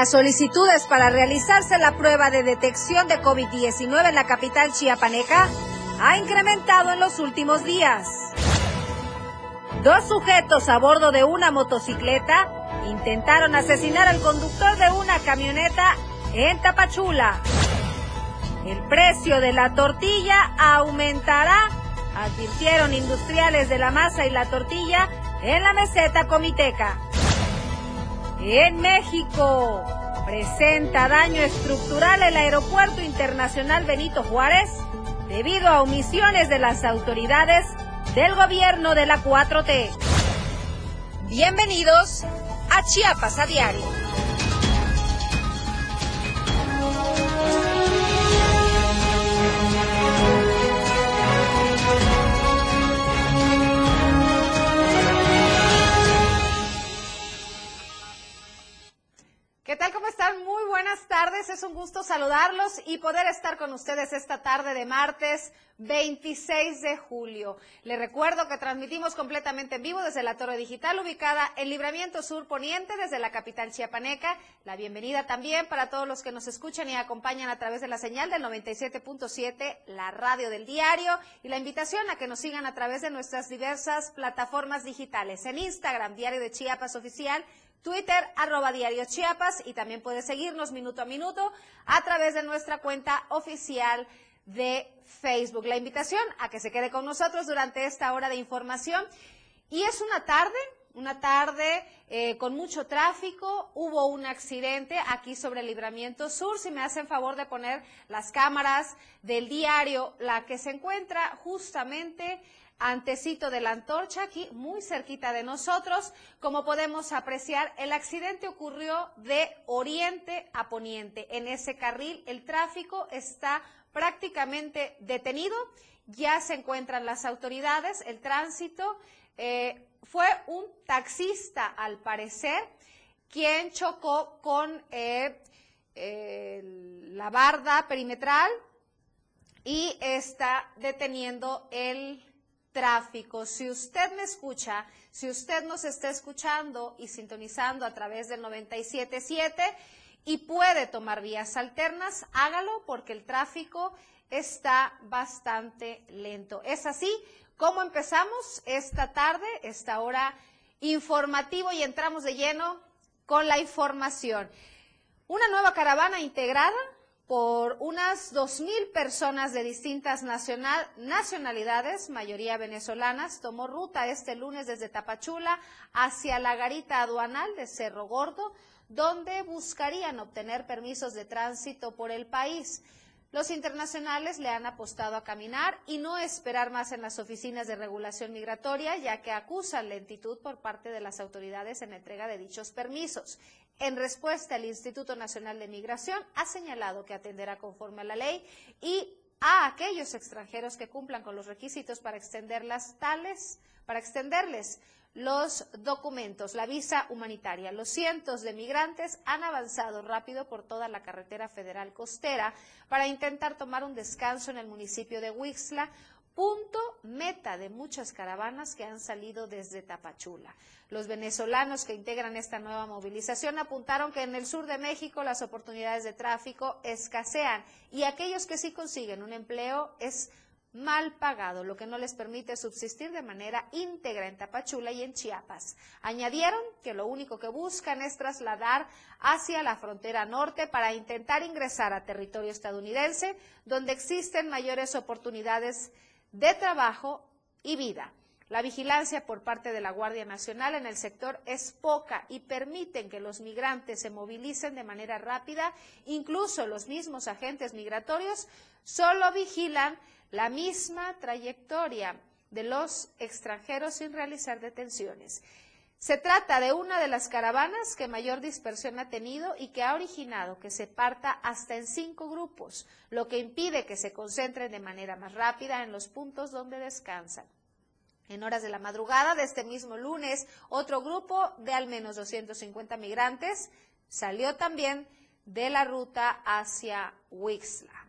Las solicitudes para realizarse la prueba de detección de COVID-19 en la capital chiapaneca ha incrementado en los últimos días. Dos sujetos a bordo de una motocicleta intentaron asesinar al conductor de una camioneta en Tapachula. El precio de la tortilla aumentará, advirtieron industriales de la masa y la tortilla en la meseta comiteca. En México presenta daño estructural el Aeropuerto Internacional Benito Juárez debido a omisiones de las autoridades del gobierno de la 4T. Bienvenidos a Chiapas a Diario. ¿Qué tal? ¿Cómo están? Muy buenas tardes. Es un gusto saludarlos y poder estar con ustedes esta tarde de martes 26 de julio. Les recuerdo que transmitimos completamente en vivo desde la Torre Digital ubicada en Libramiento Sur Poniente desde la capital chiapaneca. La bienvenida también para todos los que nos escuchan y acompañan a través de la señal del 97.7, la radio del diario y la invitación a que nos sigan a través de nuestras diversas plataformas digitales en Instagram, Diario de Chiapas Oficial, Twitter, arroba diario Chiapas y también puede seguirnos minuto a minuto a través de nuestra cuenta oficial de Facebook. La invitación a que se quede con nosotros durante esta hora de información. Y es una tarde, una tarde eh, con mucho tráfico. Hubo un accidente aquí sobre el Libramiento Sur. Si me hacen favor de poner las cámaras del diario, la que se encuentra justamente antecito de la antorcha, aquí muy cerquita de nosotros. Como podemos apreciar, el accidente ocurrió de oriente a poniente. En ese carril el tráfico está prácticamente detenido. Ya se encuentran las autoridades, el tránsito. Eh, fue un taxista, al parecer, quien chocó con eh, la barda perimetral y está deteniendo el tráfico. Si usted me escucha, si usted nos está escuchando y sintonizando a través del 977 y puede tomar vías alternas, hágalo porque el tráfico está bastante lento. Es así como empezamos esta tarde, esta hora informativo y entramos de lleno con la información. Una nueva caravana integrada por unas 2.000 personas de distintas nacionalidades, mayoría venezolanas, tomó ruta este lunes desde Tapachula hacia la garita aduanal de Cerro Gordo, donde buscarían obtener permisos de tránsito por el país. Los internacionales le han apostado a caminar y no esperar más en las oficinas de regulación migratoria, ya que acusan lentitud por parte de las autoridades en entrega de dichos permisos. En respuesta, el Instituto Nacional de Migración ha señalado que atenderá conforme a la ley y a aquellos extranjeros que cumplan con los requisitos para extenderlas tales, para extenderles los documentos, la visa humanitaria. Los cientos de migrantes han avanzado rápido por toda la carretera federal costera para intentar tomar un descanso en el municipio de Huixla, punto meta de muchas caravanas que han salido desde Tapachula. Los venezolanos que integran esta nueva movilización apuntaron que en el sur de México las oportunidades de tráfico escasean y aquellos que sí consiguen un empleo es mal pagado, lo que no les permite subsistir de manera íntegra en Tapachula y en Chiapas. Añadieron que lo único que buscan es trasladar hacia la frontera norte para intentar ingresar a territorio estadounidense, donde existen mayores oportunidades de trabajo y vida. La vigilancia por parte de la Guardia Nacional en el sector es poca y permiten que los migrantes se movilicen de manera rápida. Incluso los mismos agentes migratorios solo vigilan la misma trayectoria de los extranjeros sin realizar detenciones. Se trata de una de las caravanas que mayor dispersión ha tenido y que ha originado que se parta hasta en cinco grupos, lo que impide que se concentren de manera más rápida en los puntos donde descansan. En horas de la madrugada de este mismo lunes, otro grupo de al menos 250 migrantes salió también de la ruta hacia Wixla.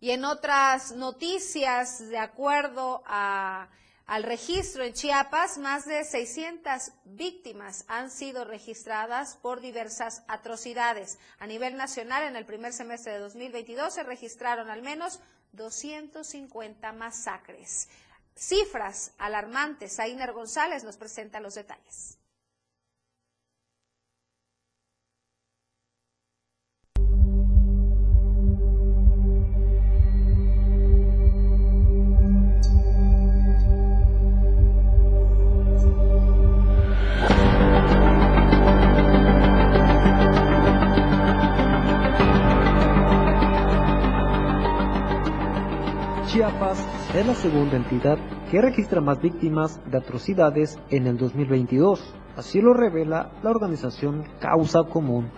Y en otras noticias, de acuerdo a, al registro en Chiapas, más de 600 víctimas han sido registradas por diversas atrocidades. A nivel nacional, en el primer semestre de 2022 se registraron al menos 250 masacres. Cifras alarmantes. Ainer González nos presenta los detalles. Es la segunda entidad que registra más víctimas de atrocidades en el 2022. Así lo revela la organización Causa Común.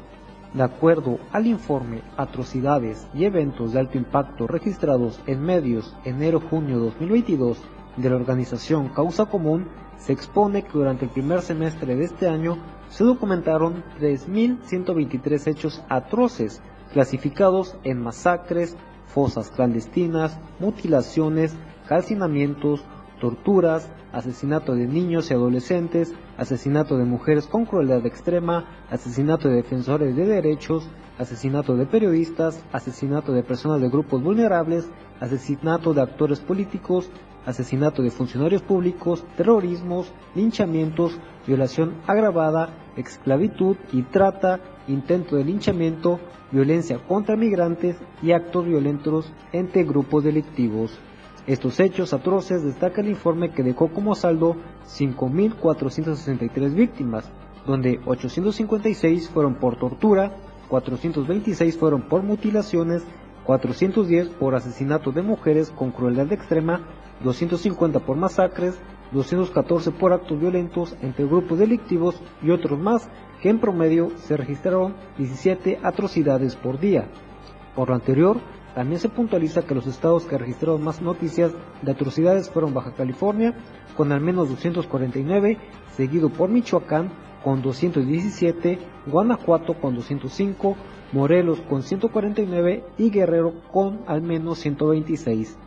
De acuerdo al informe Atrocidades y Eventos de Alto Impacto registrados en medios enero-junio 2022 de la organización Causa Común, se expone que durante el primer semestre de este año se documentaron 3.123 hechos atroces clasificados en masacres, fosas clandestinas, mutilaciones, calcinamientos, torturas, asesinato de niños y adolescentes, asesinato de mujeres con crueldad extrema, asesinato de defensores de derechos, asesinato de periodistas, asesinato de personas de grupos vulnerables, asesinato de actores políticos, asesinato de funcionarios públicos, terrorismos, linchamientos, violación agravada, esclavitud y trata, intento de linchamiento, violencia contra migrantes y actos violentos entre grupos delictivos. Estos hechos atroces destaca el informe que dejó como saldo 5.463 víctimas, donde 856 fueron por tortura, 426 fueron por mutilaciones, 410 por asesinato de mujeres con crueldad extrema, 250 por masacres, 214 por actos violentos entre grupos delictivos y otros más que en promedio se registraron 17 atrocidades por día. Por lo anterior, también se puntualiza que los estados que registraron más noticias de atrocidades fueron Baja California, con al menos 249, seguido por Michoacán, con 217, Guanajuato con 205, Morelos con 149 y Guerrero con al menos 126.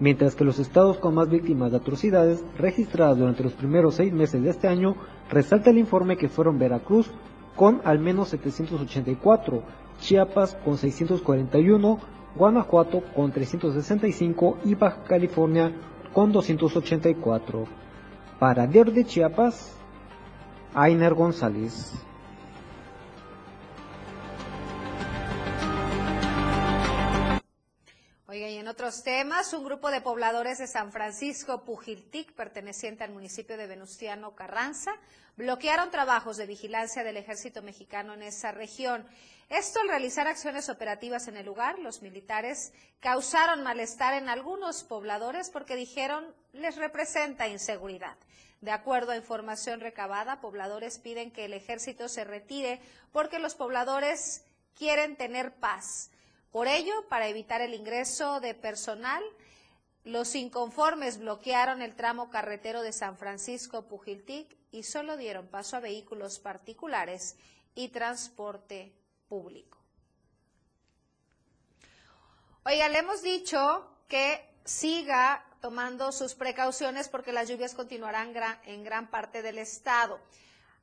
Mientras que los estados con más víctimas de atrocidades registradas durante los primeros seis meses de este año Resalta el informe que fueron Veracruz con al menos 784, Chiapas con 641, Guanajuato con 365 y Baja California con 284. Para Diario de Chiapas, Ainer González. En otros temas, un grupo de pobladores de San Francisco Pujiltic, perteneciente al municipio de Venustiano Carranza, bloquearon trabajos de vigilancia del ejército mexicano en esa región. Esto al realizar acciones operativas en el lugar, los militares causaron malestar en algunos pobladores porque dijeron les representa inseguridad. De acuerdo a información recabada, pobladores piden que el ejército se retire porque los pobladores quieren tener paz. Por ello, para evitar el ingreso de personal, los inconformes bloquearon el tramo carretero de San Francisco Pujiltic y solo dieron paso a vehículos particulares y transporte público. Oiga, le hemos dicho que siga tomando sus precauciones porque las lluvias continuarán en gran parte del estado.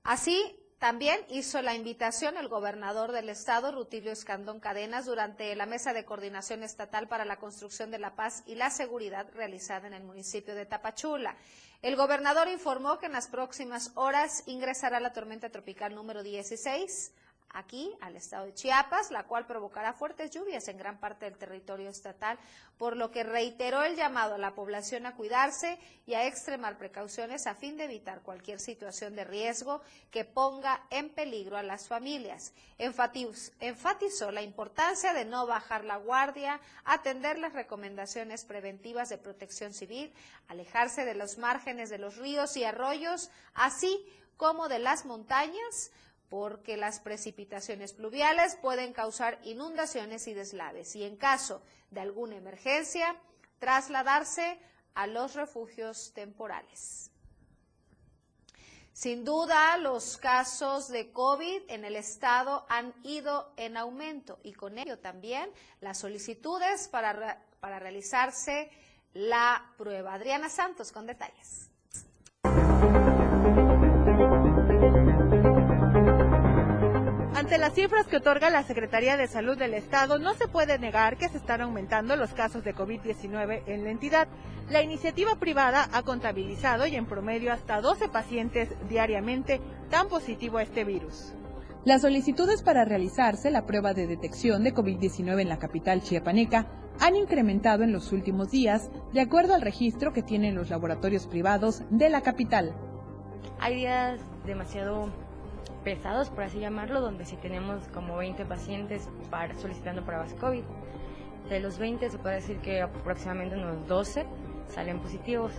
Así, también hizo la invitación el gobernador del estado, Rutilio Escandón Cadenas, durante la mesa de coordinación estatal para la construcción de la paz y la seguridad realizada en el municipio de Tapachula. El gobernador informó que en las próximas horas ingresará la tormenta tropical número 16 aquí al estado de Chiapas, la cual provocará fuertes lluvias en gran parte del territorio estatal, por lo que reiteró el llamado a la población a cuidarse y a extremar precauciones a fin de evitar cualquier situación de riesgo que ponga en peligro a las familias. Enfatizó la importancia de no bajar la guardia, atender las recomendaciones preventivas de protección civil, alejarse de los márgenes de los ríos y arroyos, así como de las montañas, porque las precipitaciones pluviales pueden causar inundaciones y deslaves y en caso de alguna emergencia, trasladarse a los refugios temporales. Sin duda, los casos de COVID en el estado han ido en aumento y con ello también las solicitudes para, para realizarse la prueba. Adriana Santos con detalles. Ante las cifras que otorga la Secretaría de Salud del Estado, no se puede negar que se están aumentando los casos de COVID-19 en la entidad. La iniciativa privada ha contabilizado y en promedio hasta 12 pacientes diariamente dan positivo a este virus. Las solicitudes para realizarse la prueba de detección de COVID-19 en la capital chiapaneca han incrementado en los últimos días, de acuerdo al registro que tienen los laboratorios privados de la capital. Hay días demasiado pesados, por así llamarlo, donde si tenemos como 20 pacientes para, solicitando pruebas COVID. De los 20 se puede decir que aproximadamente unos 12 salen positivos.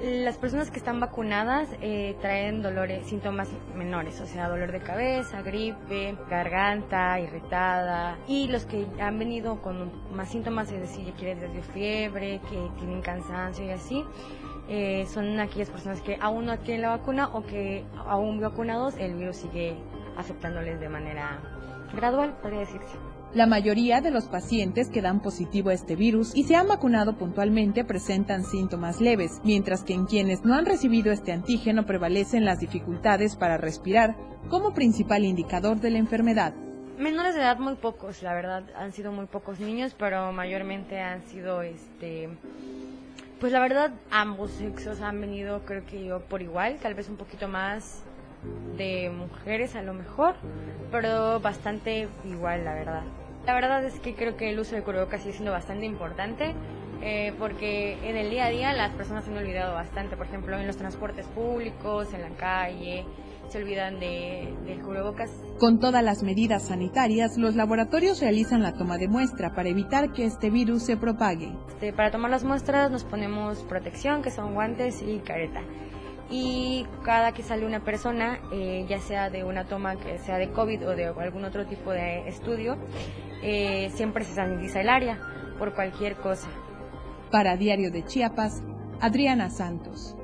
Las personas que están vacunadas eh, traen dolores, síntomas menores, o sea, dolor de cabeza, gripe, garganta irritada. Y los que han venido con más síntomas, es decir, que les fiebre, que tienen cansancio y así, eh, son aquellas personas que aún no tienen la vacuna o que aún vacunados el virus sigue afectándoles de manera gradual, podría decirse. La mayoría de los pacientes que dan positivo a este virus y se han vacunado puntualmente presentan síntomas leves, mientras que en quienes no han recibido este antígeno prevalecen las dificultades para respirar como principal indicador de la enfermedad. Menores de edad muy pocos, la verdad, han sido muy pocos niños, pero mayormente han sido este pues la verdad, ambos sexos han venido, creo que yo, por igual, tal vez un poquito más de mujeres a lo mejor, pero bastante igual, la verdad. La verdad es que creo que el uso de cubrebocas sigue siendo bastante importante. Eh, porque en el día a día las personas han olvidado bastante, por ejemplo, en los transportes públicos, en la calle, se olvidan de, del cubrebocas. Con todas las medidas sanitarias, los laboratorios realizan la toma de muestra para evitar que este virus se propague. Este, para tomar las muestras nos ponemos protección, que son guantes y careta. Y cada que sale una persona, eh, ya sea de una toma que sea de COVID o de algún otro tipo de estudio, eh, siempre se sanitiza el área por cualquier cosa. Para Diario de Chiapas, Adriana Santos.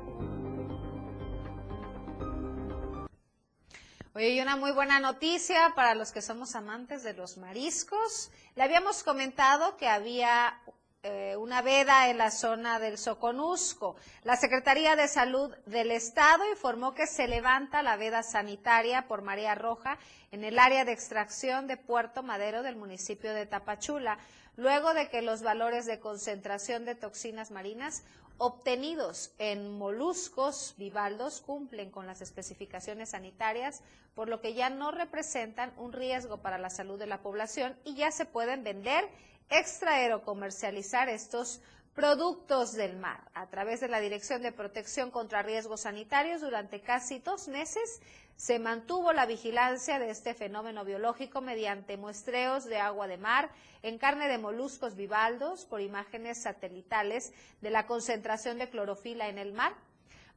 Oye, y una muy buena noticia para los que somos amantes de los mariscos. Le habíamos comentado que había eh, una veda en la zona del Soconusco. La Secretaría de Salud del Estado informó que se levanta la veda sanitaria por María Roja en el área de extracción de Puerto Madero del municipio de Tapachula, luego de que los valores de concentración de toxinas marinas obtenidos en moluscos bivaldos cumplen con las especificaciones sanitarias, por lo que ya no representan un riesgo para la salud de la población y ya se pueden vender, extraer o comercializar estos productos del mar. A través de la Dirección de Protección contra Riesgos Sanitarios, durante casi dos meses se mantuvo la vigilancia de este fenómeno biológico mediante muestreos de agua de mar en carne de moluscos bivaldos por imágenes satelitales de la concentración de clorofila en el mar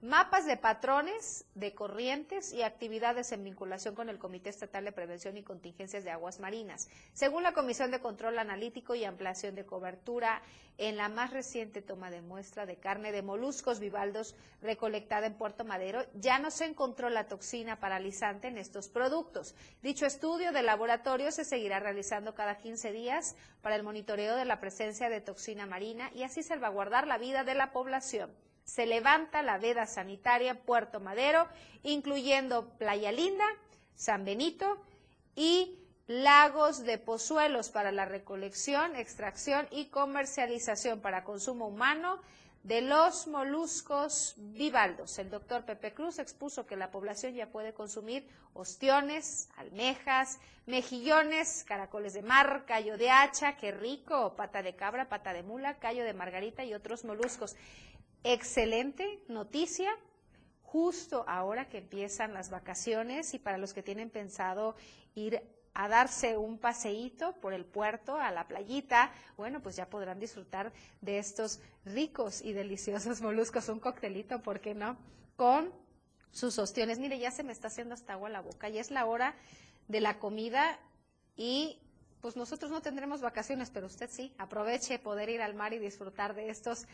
mapas de patrones de corrientes y actividades en vinculación con el Comité Estatal de Prevención y Contingencias de Aguas Marinas. Según la Comisión de Control Analítico y Ampliación de Cobertura, en la más reciente toma de muestra de carne de moluscos bivaldos recolectada en Puerto Madero, ya no se encontró la toxina paralizante en estos productos. Dicho estudio de laboratorio se seguirá realizando cada 15 días para el monitoreo de la presencia de toxina marina y así salvaguardar la vida de la población se levanta la veda sanitaria Puerto Madero, incluyendo Playa Linda, San Benito y lagos de pozuelos para la recolección, extracción y comercialización para consumo humano de los moluscos bivaldos. El doctor Pepe Cruz expuso que la población ya puede consumir ostiones, almejas, mejillones, caracoles de mar, callo de hacha, qué rico, pata de cabra, pata de mula, callo de margarita y otros moluscos. Excelente noticia, justo ahora que empiezan las vacaciones y para los que tienen pensado ir a darse un paseíto por el puerto, a la playita, bueno, pues ya podrán disfrutar de estos ricos y deliciosos moluscos, un coctelito, ¿por qué no? Con sus ostiones. Mire, ya se me está haciendo hasta agua la boca, ya es la hora de la comida y pues nosotros no tendremos vacaciones, pero usted sí, aproveche poder ir al mar y disfrutar de estos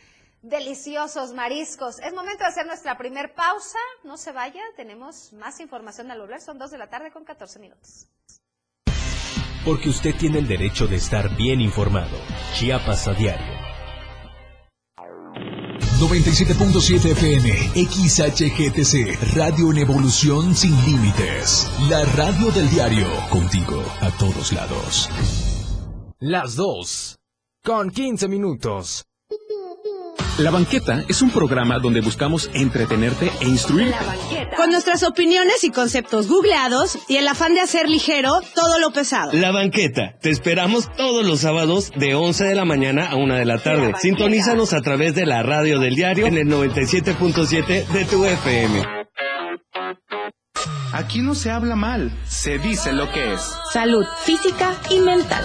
deliciosos mariscos. Es momento de hacer nuestra primer pausa. No se vaya, tenemos más información al volver. Son dos de la tarde con 14 minutos. Porque usted tiene el derecho de estar bien informado. Chiapas a diario. 97.7 FM, XHGTC, Radio en Evolución Sin Límites. La radio del diario, contigo a todos lados. Las dos, con 15 minutos. La Banqueta es un programa donde buscamos entretenerte e instruir. Con nuestras opiniones y conceptos googleados y el afán de hacer ligero todo lo pesado. La Banqueta. Te esperamos todos los sábados de 11 de la mañana a 1 de la tarde. Sintonízanos a través de la radio del diario en el 97.7 de tu FM. Aquí no se habla mal, se dice lo que es. Salud física y mental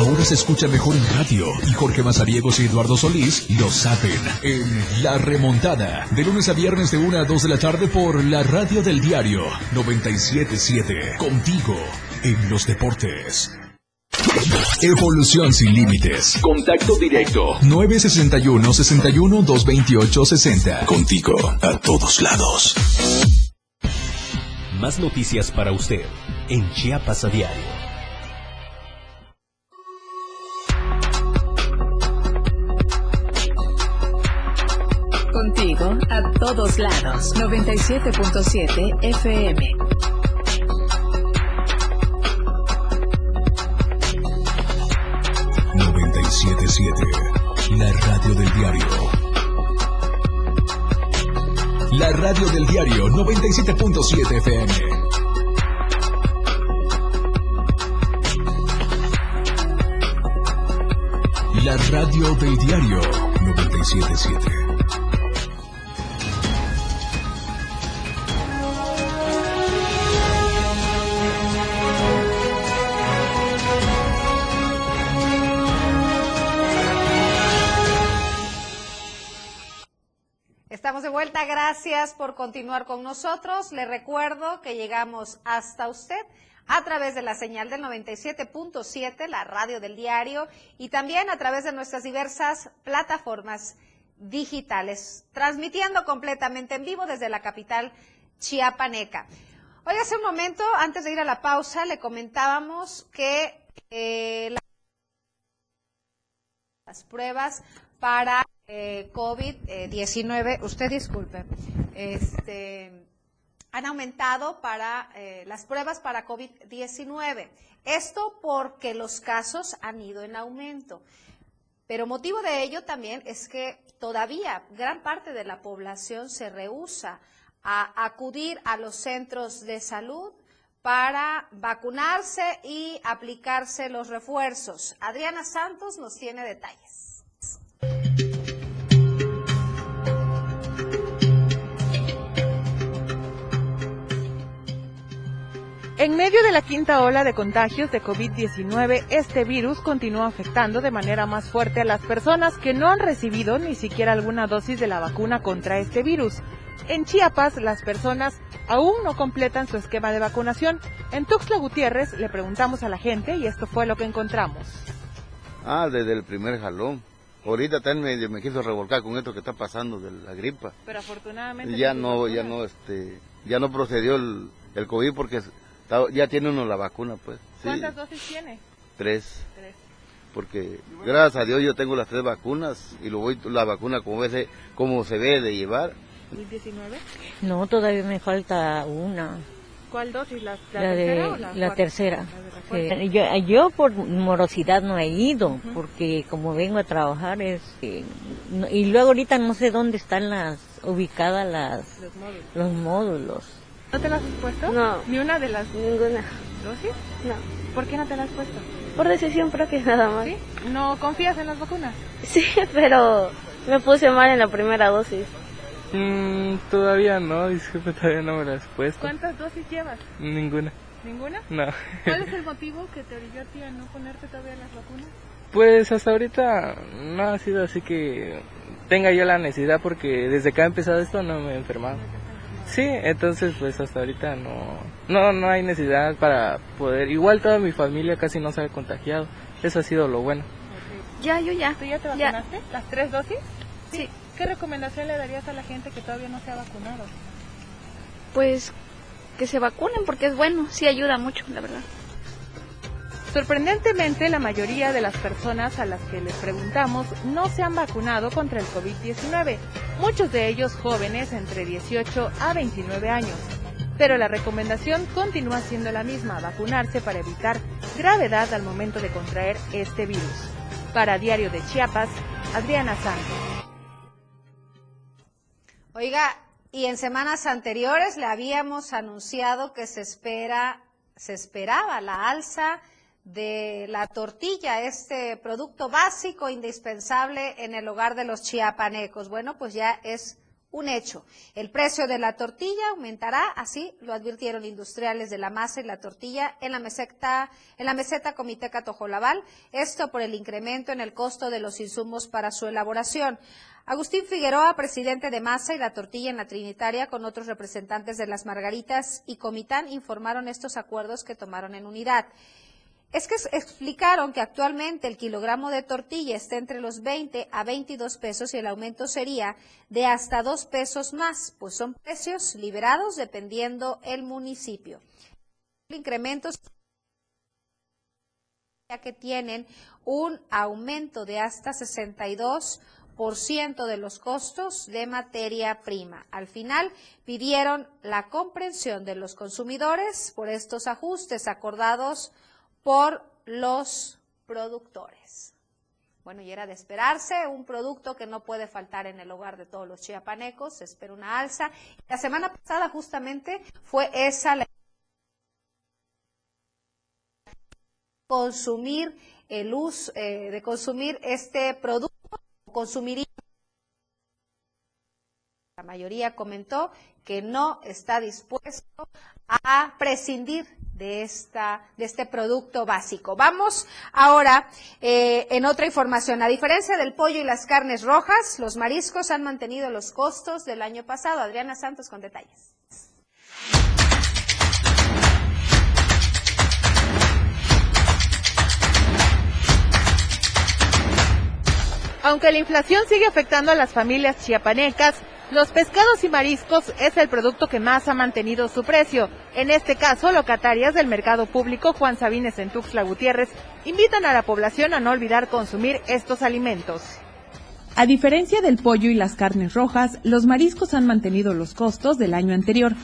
Ahora se escucha mejor en radio y Jorge Mazariegos y Eduardo Solís lo saben en La Remontada, de lunes a viernes de 1 a 2 de la tarde por la radio del diario 977, contigo en los deportes. Evolución sin límites. Contacto directo. 961 61 228 60. Contigo a todos lados. Más noticias para usted en Chiapas a diario. A todos lados. 97.7 FM. La radio del diario. La radio del diario 97.7 FM. La radio del diario 977. Gracias por continuar con nosotros. Le recuerdo que llegamos hasta usted a través de la señal del 97.7, la radio del diario, y también a través de nuestras diversas plataformas digitales, transmitiendo completamente en vivo desde la capital chiapaneca. Hoy hace un momento, antes de ir a la pausa, le comentábamos que eh, las pruebas para eh, COVID-19, usted disculpe, este, han aumentado para eh, las pruebas para COVID-19. Esto porque los casos han ido en aumento. Pero motivo de ello también es que todavía gran parte de la población se rehúsa a acudir a los centros de salud para vacunarse y aplicarse los refuerzos. Adriana Santos nos tiene detalles. En medio de la quinta ola de contagios de COVID-19, este virus continúa afectando de manera más fuerte a las personas que no han recibido ni siquiera alguna dosis de la vacuna contra este virus. En Chiapas, las personas aún no completan su esquema de vacunación. En Tuxtla Gutiérrez le preguntamos a la gente y esto fue lo que encontramos. Ah, desde el primer jalón. Ahorita también me, me quiso revolcar con esto que está pasando de la gripa. Pero afortunadamente ya no, ya no, este, ya no procedió el, el COVID porque ya tiene uno la vacuna, pues. ¿Cuántas dosis tiene? Tres. Tres. Porque gracias a Dios yo tengo las tres vacunas y lo voy la vacuna como, se, como se debe de llevar. ¿2019? No, todavía me falta una. ¿Cuál dosis? ¿La, la La, tercera de, o la, tercera. Eh, yo, yo por morosidad no he ido, porque como vengo a trabajar es... eh, no- y luego ahorita no sé dónde están las ubicadas las Los módulos. los módulos. ¿No te las has puesto? No. ¿Ni una de las Ninguna. dosis? No. ¿Por qué no te las has puesto? Por decisión propia nada más. ¿Sí? ¿No confías en las vacunas? Sí, pero me puse mal en la primera dosis. Mm, todavía no, disculpe, todavía no me las he puesto. ¿Cuántas dosis llevas? Ninguna. ¿Ninguna? No. ¿Cuál es el motivo que te orilló a ti a no ponerte todavía las vacunas? Pues hasta ahorita no ha sido así que tenga yo la necesidad porque desde que ha empezado esto no me he enfermado. Sí, entonces pues hasta ahorita no, no, no hay necesidad para poder. Igual toda mi familia casi no se ha contagiado. Eso ha sido lo bueno. Ya, yo ya. ¿Tú ya te Ya. vacunaste? ¿Las tres dosis? Sí. ¿Qué recomendación le darías a la gente que todavía no se ha vacunado? Pues que se vacunen porque es bueno, sí ayuda mucho, la verdad. Sorprendentemente, la mayoría de las personas a las que les preguntamos no se han vacunado contra el COVID-19, muchos de ellos jóvenes entre 18 a 29 años. Pero la recomendación continúa siendo la misma, vacunarse para evitar gravedad al momento de contraer este virus. Para Diario de Chiapas, Adriana Santos. Oiga, y en semanas anteriores le habíamos anunciado que se espera, se esperaba la alza de la tortilla, este producto básico indispensable en el hogar de los chiapanecos. Bueno, pues ya es un hecho. El precio de la tortilla aumentará, así lo advirtieron industriales de la masa y la tortilla en la meseta, en la meseta Comiteca Tojolabal, esto por el incremento en el costo de los insumos para su elaboración. Agustín Figueroa, presidente de Masa y la Tortilla en la Trinitaria, con otros representantes de las Margaritas y Comitán, informaron estos acuerdos que tomaron en unidad. Es que explicaron que actualmente el kilogramo de tortilla está entre los 20 a 22 pesos y el aumento sería de hasta 2 pesos más, pues son precios liberados dependiendo el municipio. El incremento ya que tienen un aumento de hasta 62% de los costos de materia prima. Al final pidieron la comprensión de los consumidores por estos ajustes acordados por los productores. Bueno, y era de esperarse, un producto que no puede faltar en el hogar de todos los chiapanecos, se espera una alza. La semana pasada justamente fue esa la consumir el uso, eh, de consumir este producto, consumiría. La mayoría comentó que no está dispuesto a prescindir de esta de este producto básico. Vamos ahora eh, en otra información. A diferencia del pollo y las carnes rojas, los mariscos han mantenido los costos del año pasado. Adriana Santos con detalles. Aunque la inflación sigue afectando a las familias chiapanecas, los pescados y mariscos es el producto que más ha mantenido su precio. En este caso, locatarias del mercado público Juan Sabines en Tuxtla Gutiérrez invitan a la población a no olvidar consumir estos alimentos. A diferencia del pollo y las carnes rojas, los mariscos han mantenido los costos del año anterior.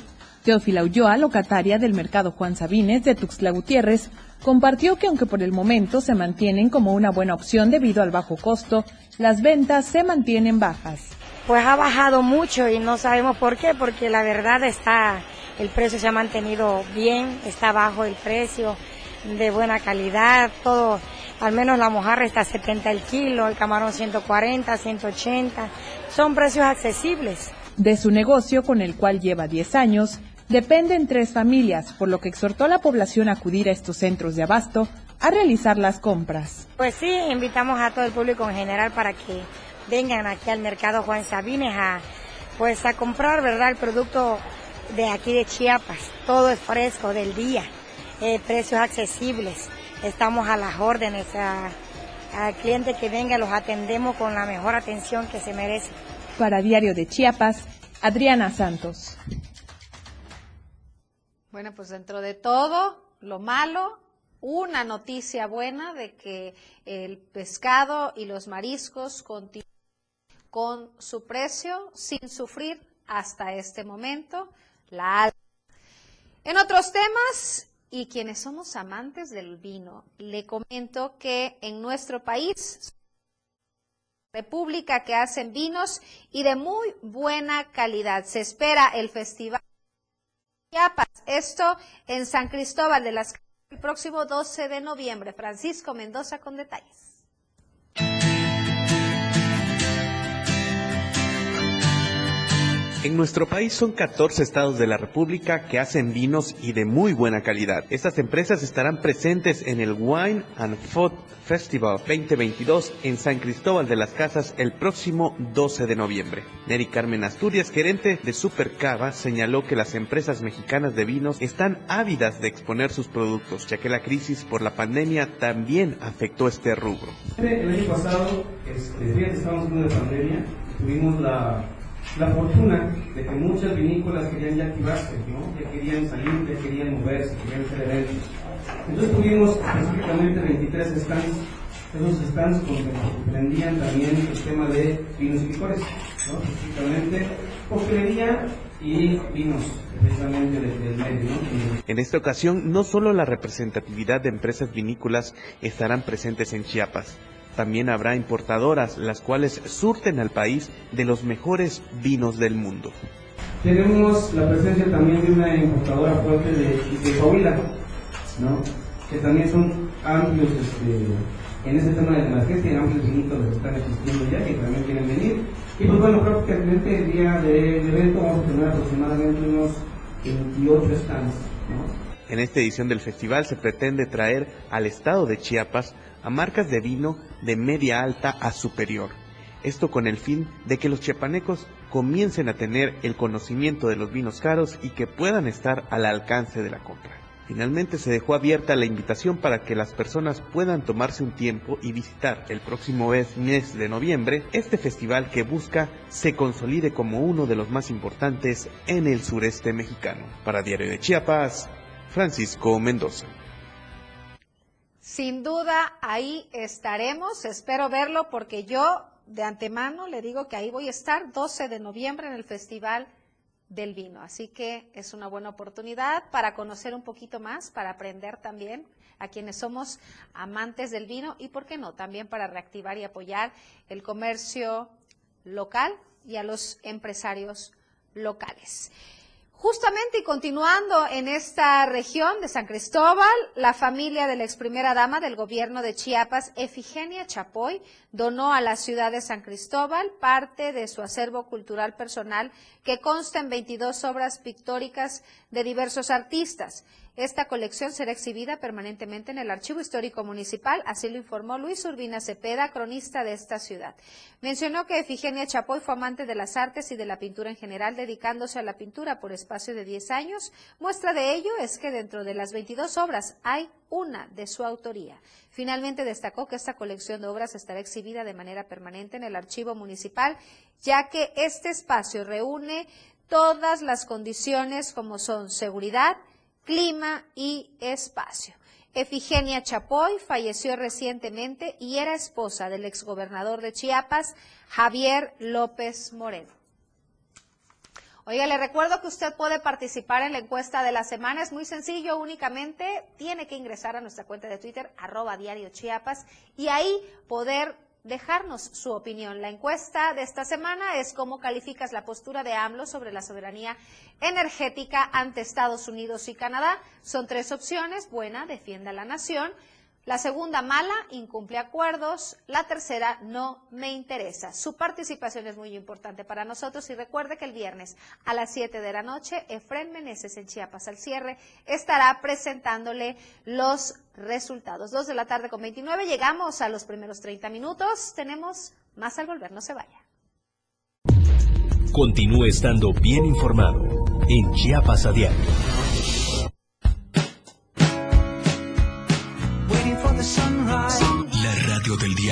Teófila Ulloa, locataria del mercado Juan Sabines de Tuxtla Gutiérrez, compartió que aunque por el momento se mantienen como una buena opción debido al bajo costo, las ventas se mantienen bajas. Pues ha bajado mucho y no sabemos por qué, porque la verdad está, el precio se ha mantenido bien, está bajo el precio, de buena calidad, todo, al menos la mojarra está a 70 el kilo, el camarón 140, 180, son precios accesibles. De su negocio, con el cual lleva 10 años, dependen tres familias, por lo que exhortó a la población a acudir a estos centros de abasto a realizar las compras. Pues sí, invitamos a todo el público en general para que vengan aquí al mercado Juan Sabines a pues a comprar, ¿verdad? El producto de aquí de Chiapas. Todo es fresco del día, eh, precios accesibles. Estamos a las órdenes. a- al cliente que venga los atendemos con la mejor atención que se merece. Para Diario de Chiapas, Adriana Santos. Bueno, pues dentro de todo lo malo, una noticia buena de que el pescado y los mariscos continúan con su precio sin sufrir hasta este momento la alza. En otros temas, y quienes somos amantes del vino, le comento que en nuestro país, República que hacen vinos y de muy buena calidad. Se espera el Festival Chiapas, esto en San Cristóbal de las Casas el próximo 12 de noviembre. Francisco Mendoza con detalles. En nuestro país son 14 estados de la República que hacen vinos y de muy buena calidad. Estas empresas estarán presentes en el Wine and Food Festival 2022 en San Cristóbal de las Casas el próximo 12 de noviembre. Neri Carmen Asturias, gerente de Supercava, señaló que las empresas mexicanas de vinos están ávidas de exponer sus productos, ya que la crisis por la pandemia también afectó este rubro. El año pasado, este, estábamos en una pandemia, tuvimos la la fortuna de que muchas vinícolas querían ya activarse, ¿no? ya querían salir, ya querían moverse, querían hacer eventos. Entonces tuvimos específicamente 23 stands. Esos stands comprendían también el tema de vinos y licores, ¿no? específicamente coctelería y vinos precisamente del medio. ¿no? En esta ocasión, no solo la representatividad de empresas vinícolas estarán presentes en Chiapas, también habrá importadoras, las cuales surten al país de los mejores vinos del mundo. Tenemos la presencia también de una importadora fuerte de, de Coahuila, ¿no? que también son amplios este, en ese tema de la gente, amplios vinitos que están existiendo ya, que también quieren venir. Y pues bueno, prácticamente el día del evento vamos a tener aproximadamente unos 28 stands. ¿no? En esta edición del festival se pretende traer al estado de Chiapas a marcas de vino de media alta a superior. Esto con el fin de que los chiapanecos comiencen a tener el conocimiento de los vinos caros y que puedan estar al alcance de la compra. Finalmente se dejó abierta la invitación para que las personas puedan tomarse un tiempo y visitar el próximo mes de noviembre este festival que busca se consolide como uno de los más importantes en el sureste mexicano. Para Diario de Chiapas, Francisco Mendoza. Sin duda, ahí estaremos. Espero verlo porque yo de antemano le digo que ahí voy a estar 12 de noviembre en el Festival del Vino. Así que es una buena oportunidad para conocer un poquito más, para aprender también a quienes somos amantes del vino y, ¿por qué no?, también para reactivar y apoyar el comercio local y a los empresarios locales. Justamente y continuando en esta región de San Cristóbal, la familia de la ex primera dama del gobierno de Chiapas, Efigenia Chapoy, donó a la ciudad de San Cristóbal parte de su acervo cultural personal que consta en 22 obras pictóricas de diversos artistas. Esta colección será exhibida permanentemente en el Archivo Histórico Municipal, así lo informó Luis Urbina Cepeda, cronista de esta ciudad. Mencionó que Efigenia Chapoy fue amante de las artes y de la pintura en general, dedicándose a la pintura por espacio de 10 años. Muestra de ello es que dentro de las 22 obras hay una de su autoría. Finalmente destacó que esta colección de obras estará exhibida de manera permanente en el Archivo Municipal, ya que este espacio reúne todas las condiciones como son seguridad, clima y espacio. Efigenia Chapoy falleció recientemente y era esposa del exgobernador de Chiapas, Javier López Moreno. Oiga, le recuerdo que usted puede participar en la encuesta de la semana. Es muy sencillo, únicamente tiene que ingresar a nuestra cuenta de Twitter, arroba diario Chiapas, y ahí poder dejarnos su opinión. La encuesta de esta semana es cómo calificas la postura de AMLO sobre la soberanía energética ante Estados Unidos y Canadá. Son tres opciones. Buena, defienda la nación. La segunda, mala, incumple acuerdos. La tercera, no me interesa. Su participación es muy importante para nosotros y recuerde que el viernes a las 7 de la noche, Efren Meneses en Chiapas al cierre estará presentándole los resultados. Dos de la tarde con 29, llegamos a los primeros 30 minutos. Tenemos más al volver, no se vaya. Continúe estando bien informado en Chiapas a diario.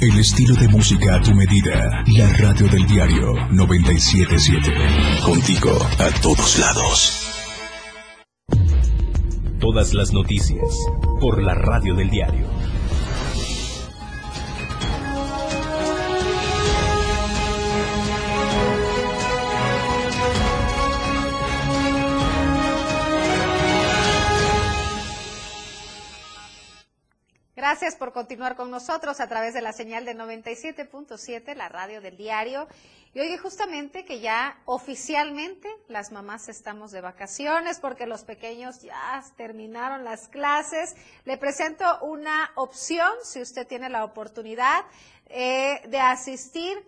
El estilo de música a tu medida. La radio del diario 977. Contigo a todos lados. Todas las noticias por la radio del diario. Gracias por continuar con nosotros a través de la señal de 97.7, la radio del diario. Y oye, justamente que ya oficialmente las mamás estamos de vacaciones porque los pequeños ya terminaron las clases. Le presento una opción, si usted tiene la oportunidad, eh, de asistir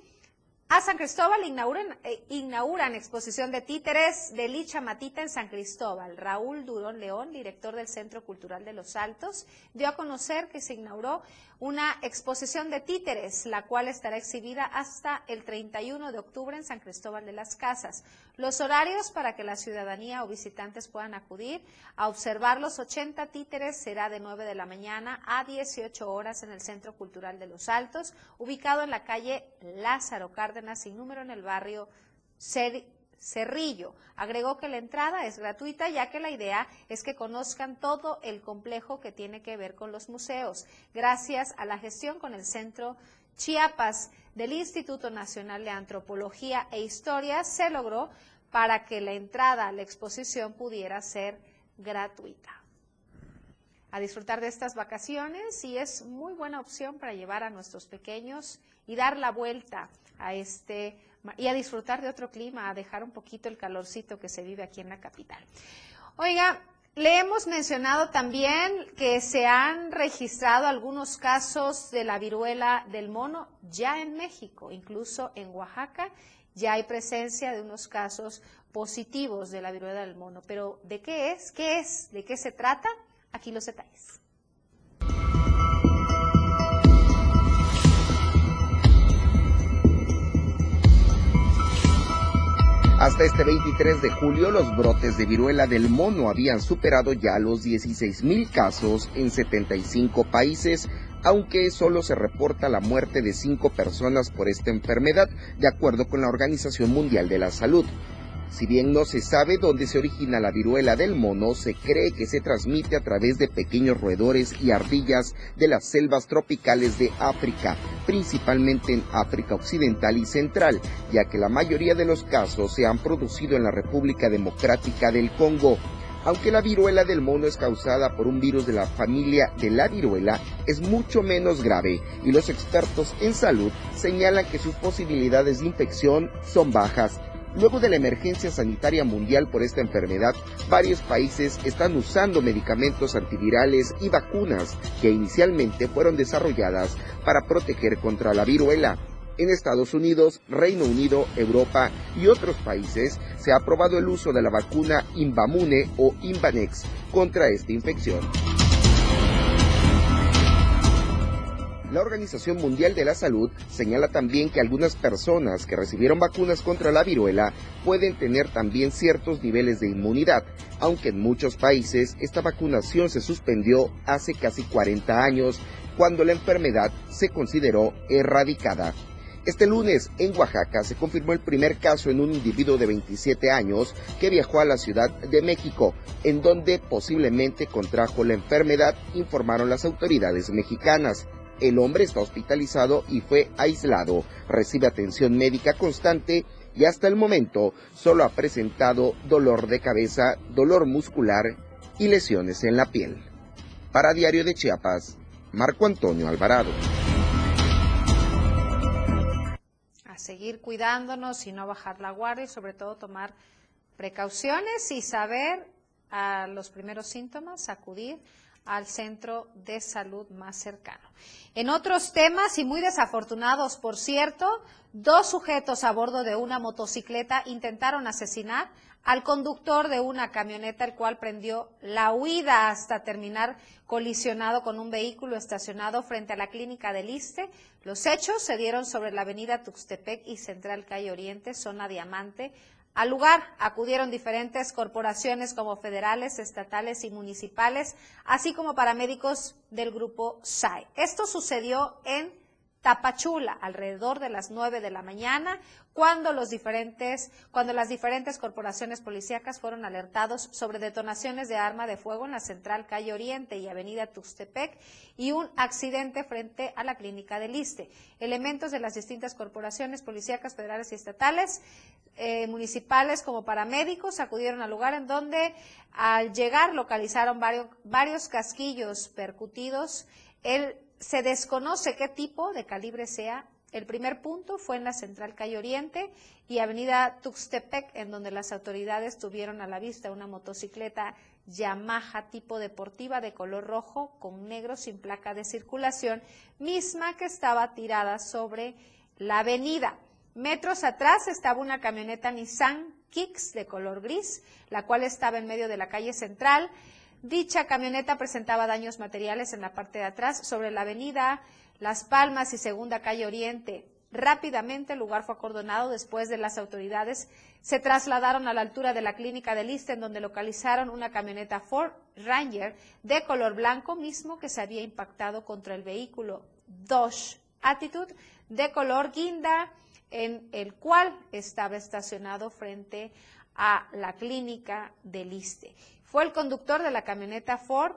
a San Cristóbal inauguran, eh, inauguran exposición de títeres de Licha Matita en San Cristóbal. Raúl Durón León, director del Centro Cultural de Los Altos, dio a conocer que se inauguró una exposición de títeres, la cual estará exhibida hasta el 31 de octubre en San Cristóbal de las Casas. Los horarios para que la ciudadanía o visitantes puedan acudir a observar los 80 títeres será de 9 de la mañana a 18 horas en el Centro Cultural de Los Altos, ubicado en la calle Lázaro Cárdenas, sin número en el barrio Cerrillo. Agregó que la entrada es gratuita ya que la idea es que conozcan todo el complejo que tiene que ver con los museos. Gracias a la gestión con el Centro Chiapas del Instituto Nacional de Antropología e Historia se logró para que la entrada a la exposición pudiera ser gratuita. A disfrutar de estas vacaciones y es muy buena opción para llevar a nuestros pequeños y dar la vuelta a este y a disfrutar de otro clima, a dejar un poquito el calorcito que se vive aquí en la capital. Oiga, le hemos mencionado también que se han registrado algunos casos de la viruela del mono ya en México, incluso en Oaxaca ya hay presencia de unos casos positivos de la viruela del mono. Pero ¿de qué es? ¿Qué es? ¿De qué se trata? Aquí los detalles. Hasta este 23 de julio, los brotes de viruela del mono habían superado ya los 16 mil casos en 75 países, aunque solo se reporta la muerte de cinco personas por esta enfermedad, de acuerdo con la Organización Mundial de la Salud. Si bien no se sabe dónde se origina la viruela del mono, se cree que se transmite a través de pequeños roedores y ardillas de las selvas tropicales de África, principalmente en África Occidental y Central, ya que la mayoría de los casos se han producido en la República Democrática del Congo. Aunque la viruela del mono es causada por un virus de la familia de la viruela, es mucho menos grave y los expertos en salud señalan que sus posibilidades de infección son bajas. Luego de la emergencia sanitaria mundial por esta enfermedad, varios países están usando medicamentos antivirales y vacunas que inicialmente fueron desarrolladas para proteger contra la viruela. En Estados Unidos, Reino Unido, Europa y otros países se ha aprobado el uso de la vacuna Invamune o Invanex contra esta infección. La Organización Mundial de la Salud señala también que algunas personas que recibieron vacunas contra la viruela pueden tener también ciertos niveles de inmunidad, aunque en muchos países esta vacunación se suspendió hace casi 40 años, cuando la enfermedad se consideró erradicada. Este lunes en Oaxaca se confirmó el primer caso en un individuo de 27 años que viajó a la Ciudad de México, en donde posiblemente contrajo la enfermedad, informaron las autoridades mexicanas. El hombre está hospitalizado y fue aislado, recibe atención médica constante y hasta el momento solo ha presentado dolor de cabeza, dolor muscular y lesiones en la piel. Para Diario de Chiapas, Marco Antonio Alvarado. seguir cuidándonos y no bajar la guardia y sobre todo tomar precauciones y saber a los primeros síntomas, acudir al centro de salud más cercano. En otros temas y muy desafortunados, por cierto, dos sujetos a bordo de una motocicleta intentaron asesinar al conductor de una camioneta, el cual prendió la huida hasta terminar colisionado con un vehículo estacionado frente a la clínica del Iste. Los hechos se dieron sobre la avenida Tuxtepec y Central Calle Oriente, zona Diamante. Al lugar acudieron diferentes corporaciones como federales, estatales y municipales, así como paramédicos del grupo SAI. Esto sucedió en Tapachula, alrededor de las 9 de la mañana, cuando, los diferentes, cuando las diferentes corporaciones policíacas fueron alertados sobre detonaciones de arma de fuego en la central calle Oriente y avenida Tuxtepec y un accidente frente a la clínica del Iste. Elementos de las distintas corporaciones policíacas federales y estatales, eh, municipales como paramédicos, acudieron al lugar en donde al llegar localizaron varios, varios casquillos percutidos. Se desconoce qué tipo de calibre sea. El primer punto fue en la Central Calle Oriente y Avenida Tuxtepec, en donde las autoridades tuvieron a la vista una motocicleta Yamaha tipo deportiva de color rojo con negro sin placa de circulación, misma que estaba tirada sobre la avenida. Metros atrás estaba una camioneta Nissan Kicks de color gris, la cual estaba en medio de la calle central. Dicha camioneta presentaba daños materiales en la parte de atrás sobre la avenida Las Palmas y Segunda Calle Oriente. Rápidamente el lugar fue acordonado después de las autoridades se trasladaron a la altura de la clínica de Liste en donde localizaron una camioneta Ford Ranger de color blanco mismo que se había impactado contra el vehículo Dodge Attitude de color guinda en el cual estaba estacionado frente a la clínica de Liste. Fue el conductor de la camioneta Ford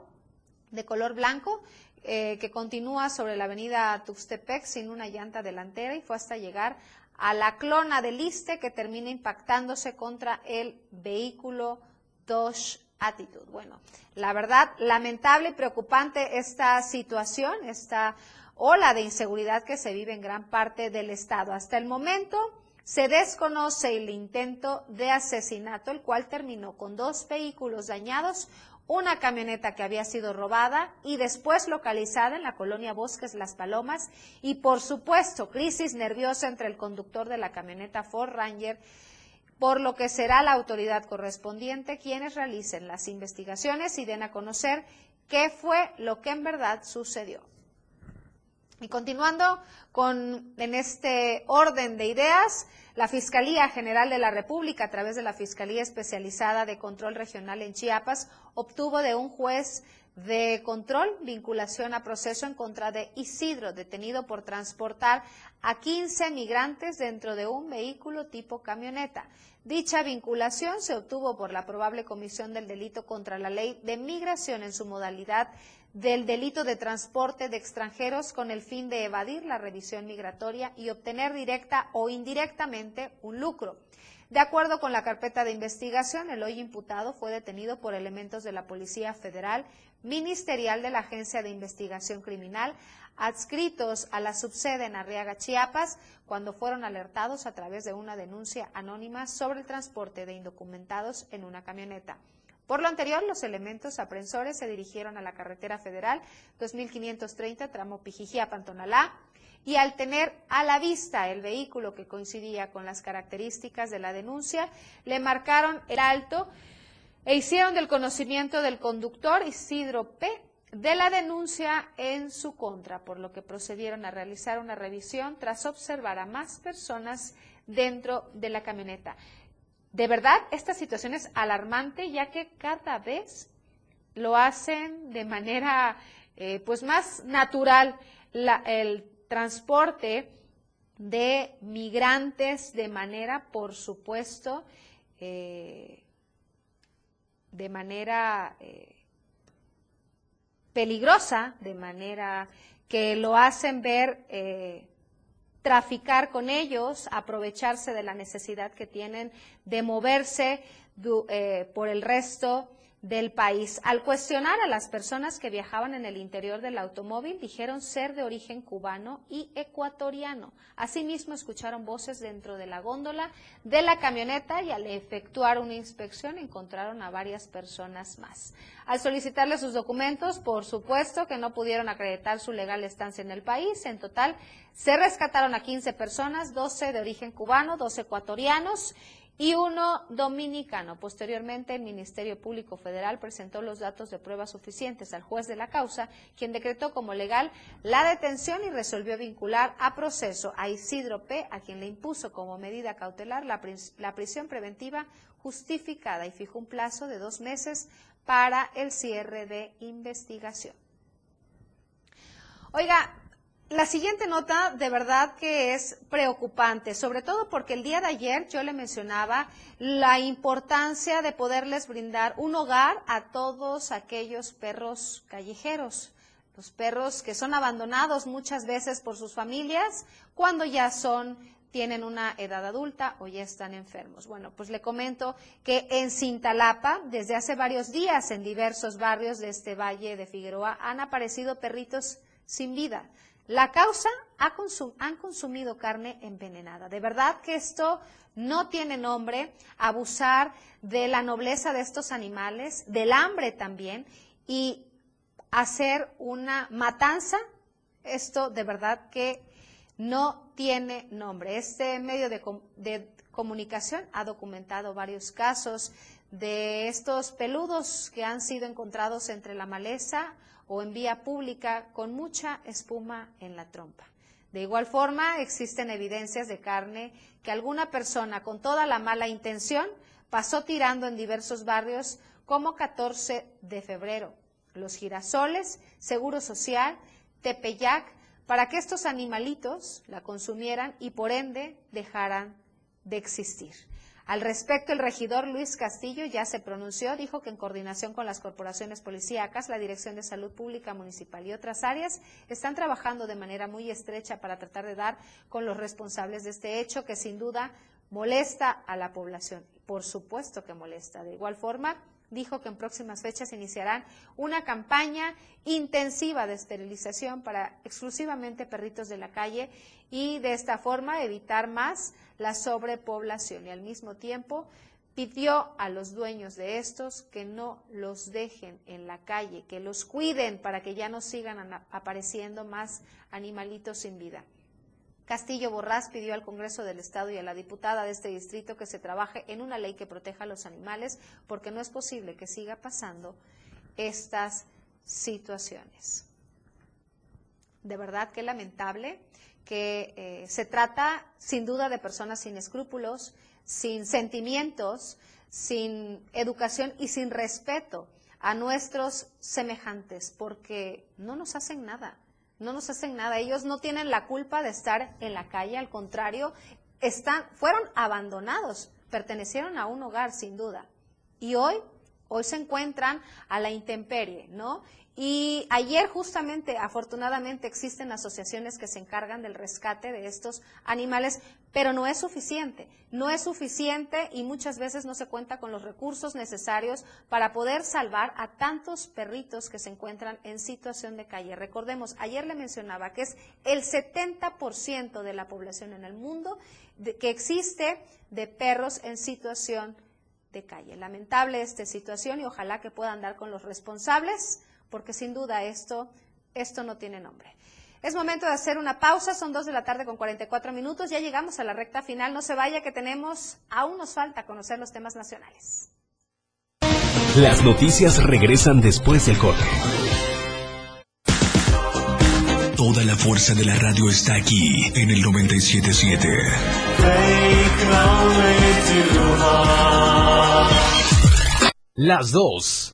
de color blanco eh, que continúa sobre la avenida Tuxtepec sin una llanta delantera y fue hasta llegar a la clona del Liste que termina impactándose contra el vehículo Dodge Attitude. Bueno, la verdad, lamentable y preocupante esta situación, esta ola de inseguridad que se vive en gran parte del estado. Hasta el momento, se desconoce el intento de asesinato, el cual terminó con dos vehículos dañados, una camioneta que había sido robada y después localizada en la colonia Bosques Las Palomas y por supuesto crisis nerviosa entre el conductor de la camioneta Ford Ranger, por lo que será la autoridad correspondiente quienes realicen las investigaciones y den a conocer qué fue lo que en verdad sucedió. Y continuando con, en este orden de ideas, la Fiscalía General de la República, a través de la Fiscalía Especializada de Control Regional en Chiapas, obtuvo de un juez de control vinculación a proceso en contra de Isidro, detenido por transportar a 15 migrantes dentro de un vehículo tipo camioneta. Dicha vinculación se obtuvo por la probable comisión del delito contra la ley de migración en su modalidad del delito de transporte de extranjeros con el fin de evadir la revisión migratoria y obtener directa o indirectamente un lucro. De acuerdo con la carpeta de investigación, el hoy imputado fue detenido por elementos de la Policía Federal Ministerial de la Agencia de Investigación Criminal, adscritos a la subsede en Arriaga, Chiapas, cuando fueron alertados a través de una denuncia anónima sobre el transporte de indocumentados en una camioneta. Por lo anterior, los elementos aprensores se dirigieron a la carretera federal 2530 tramo Pijijía-Pantonalá y al tener a la vista el vehículo que coincidía con las características de la denuncia, le marcaron el alto e hicieron del conocimiento del conductor Isidro P de la denuncia en su contra, por lo que procedieron a realizar una revisión tras observar a más personas dentro de la camioneta. De verdad, esta situación es alarmante ya que cada vez lo hacen de manera eh, pues más natural el transporte de migrantes de manera, por supuesto, eh, de manera eh, peligrosa, de manera que lo hacen ver traficar con ellos, aprovecharse de la necesidad que tienen de moverse eh, por el resto del país. Al cuestionar a las personas que viajaban en el interior del automóvil, dijeron ser de origen cubano y ecuatoriano. Asimismo, escucharon voces dentro de la góndola de la camioneta y al efectuar una inspección encontraron a varias personas más. Al solicitarle sus documentos, por supuesto que no pudieron acreditar su legal estancia en el país. En total, se rescataron a 15 personas, 12 de origen cubano, 2 ecuatorianos y uno dominicano. Posteriormente, el Ministerio Público Federal presentó los datos de pruebas suficientes al juez de la causa, quien decretó como legal la detención y resolvió vincular a proceso a Isidro P., a quien le impuso como medida cautelar la, prisión preventiva justificada y fijó un plazo de dos meses para el cierre de investigación. Oiga, la siguiente nota de verdad que es preocupante, sobre todo porque el día de ayer yo le mencionaba la importancia de poderles brindar un hogar a todos aquellos perros callejeros, los perros que son abandonados muchas veces por sus familias cuando ya son tienen una edad adulta o ya están enfermos. Bueno, pues le comento que en Cintalapa, desde hace varios días en diversos barrios de este valle de Figueroa, han aparecido perritos sin vida. La causa han consumido carne envenenada. De verdad que esto no tiene nombre, abusar de la nobleza de estos animales, del hambre también, y hacer una matanza, esto de verdad que no tiene nombre. Este medio de, de comunicación ha documentado varios casos de estos peludos que han sido encontrados entre la maleza o en vía pública con mucha espuma en la trompa. De igual forma, existen evidencias de carne que alguna persona con toda la mala intención pasó tirando en diversos barrios como 14 de febrero, Los Girasoles, Seguro Social, Tepeyac, para que estos animalitos la consumieran y por ende dejaran de existir. Al respecto, el regidor Luis Castillo ya se pronunció, dijo que en coordinación con las corporaciones policíacas, la Dirección de Salud Pública Municipal y otras áreas están trabajando de manera muy estrecha para tratar de dar con los responsables de este hecho que sin duda molesta a la población. Por supuesto que molesta. De igual forma, dijo que en próximas fechas iniciarán una campaña intensiva de esterilización para exclusivamente perritos de la calle y de esta forma evitar más la sobrepoblación y al mismo tiempo pidió a los dueños de estos que no los dejen en la calle, que los cuiden para que ya no sigan apareciendo más animalitos sin vida. Castillo Borrás pidió al Congreso del Estado y a la diputada de este distrito que se trabaje en una ley que proteja a los animales, porque no es posible que siga pasando estas situaciones. De verdad que lamentable que eh, se trata sin duda de personas sin escrúpulos, sin sentimientos, sin educación y sin respeto a nuestros semejantes, porque no nos hacen nada no nos hacen nada. Ellos no tienen la culpa de estar en la calle, al contrario, están, fueron abandonados, pertenecieron a un hogar sin duda. Y hoy, hoy se encuentran a la intemperie, ¿no? Y ayer justamente, afortunadamente, existen asociaciones que se encargan del rescate de estos animales, pero no es suficiente. No es suficiente y muchas veces no se cuenta con los recursos necesarios para poder salvar a tantos perritos que se encuentran en situación de calle. Recordemos, ayer le mencionaba que es el 70% de la población en el mundo que existe de perros en situación de calle. Lamentable esta situación y ojalá que puedan dar con los responsables porque sin duda esto, esto no tiene nombre. Es momento de hacer una pausa, son dos de la tarde con 44 minutos, ya llegamos a la recta final, no se vaya que tenemos, aún nos falta conocer los temas nacionales. Las noticias regresan después del corte. Toda la fuerza de la radio está aquí en el 977. Las dos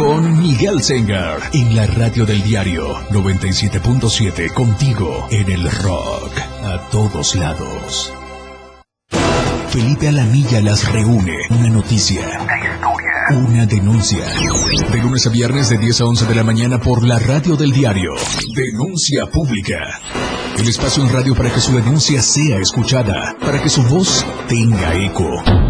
con Miguel Sengar en la radio del diario 97.7 contigo en el rock a todos lados. Felipe Alamilla las reúne. Una noticia. Una denuncia. De lunes a viernes de 10 a 11 de la mañana por la radio del diario. Denuncia pública. El espacio en radio para que su denuncia sea escuchada, para que su voz tenga eco.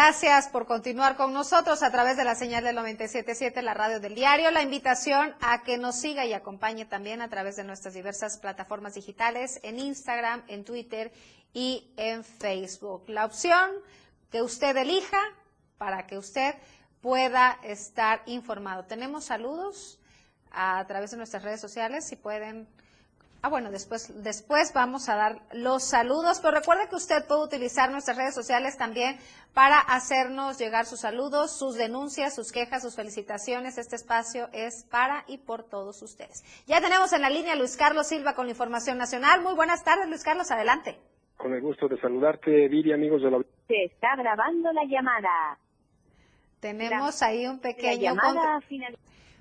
Gracias por continuar con nosotros a través de la señal del 97.7, la radio del diario. La invitación a que nos siga y acompañe también a través de nuestras diversas plataformas digitales en Instagram, en Twitter y en Facebook. La opción que usted elija para que usted pueda estar informado. Tenemos saludos a través de nuestras redes sociales, si pueden Ah, bueno, después, después vamos a dar los saludos, pero recuerde que usted puede utilizar nuestras redes sociales también para hacernos llegar sus saludos, sus denuncias, sus quejas, sus felicitaciones. Este espacio es para y por todos ustedes. Ya tenemos en la línea a Luis Carlos Silva con la información nacional. Muy buenas tardes, Luis Carlos, adelante. Con el gusto de saludarte, Viri, amigos de la... Se está grabando la llamada. Tenemos ahí un pequeño... llamada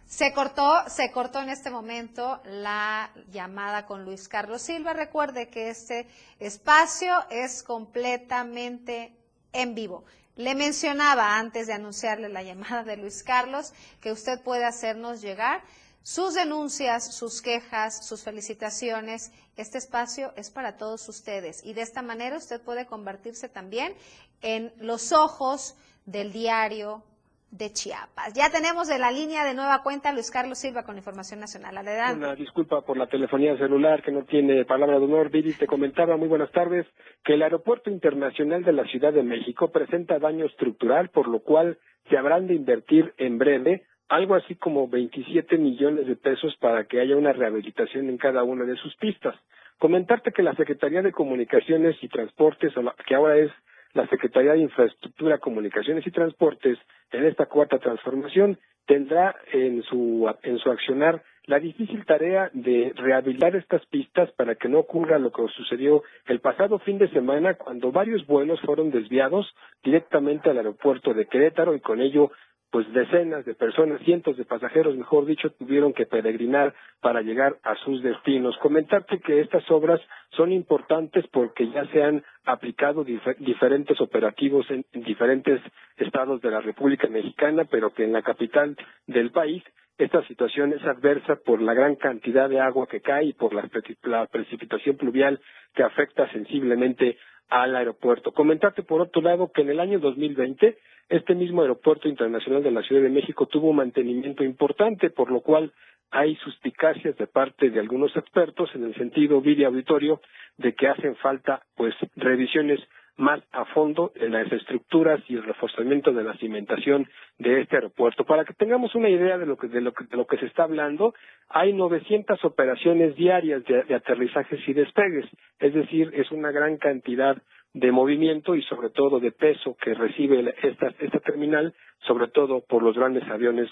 se cortó, se cortó en este momento la llamada con Luis Carlos Silva. Recuerde que este espacio es completamente en vivo. Le mencionaba antes de anunciarle la llamada de Luis Carlos que usted puede hacernos llegar sus denuncias, sus quejas, sus felicitaciones. Este espacio es para todos ustedes y de esta manera usted puede convertirse también en los ojos del diario de Chiapas. Ya tenemos de la línea de nueva cuenta Luis Carlos Silva con información nacional. Adelante. Una disculpa por la telefonía celular que no tiene palabra de honor. Viri, te comentaba, muy buenas tardes, que el Aeropuerto Internacional de la Ciudad de México presenta daño estructural, por lo cual se habrán de invertir en breve algo así como 27 millones de pesos para que haya una rehabilitación en cada una de sus pistas. Comentarte que la Secretaría de Comunicaciones y Transportes, que ahora es la Secretaría de Infraestructura, Comunicaciones y Transportes, en esta cuarta transformación, tendrá en su, en su accionar la difícil tarea de rehabilitar estas pistas para que no ocurra lo que sucedió el pasado fin de semana cuando varios vuelos fueron desviados directamente al aeropuerto de Querétaro y con ello pues decenas de personas, cientos de pasajeros, mejor dicho, tuvieron que peregrinar para llegar a sus destinos. Comentarte que estas obras son importantes porque ya se han aplicado diferentes operativos en, diferentes estados de la República Mexicana, pero que en la capital del país esta situación es adversa por la gran cantidad de agua que cae y por la, precipitación pluvial que afecta sensiblemente al aeropuerto. Comentarte por otro lado que en el año 2020 este mismo aeropuerto internacional de la Ciudad de México tuvo un mantenimiento importante, por lo cual hay suspicacias de parte de algunos expertos en el sentido, Viri Auditorio, de que hacen falta pues revisiones más a fondo en las estructuras y el reforzamiento de la cimentación de este aeropuerto. Para que tengamos una idea de lo que, de lo que, de lo que se está hablando, hay 900 operaciones diarias de, aterrizajes y despegues, es decir, es una gran cantidad de movimiento y sobre todo de peso que recibe esta, esta terminal, sobre todo por los grandes aviones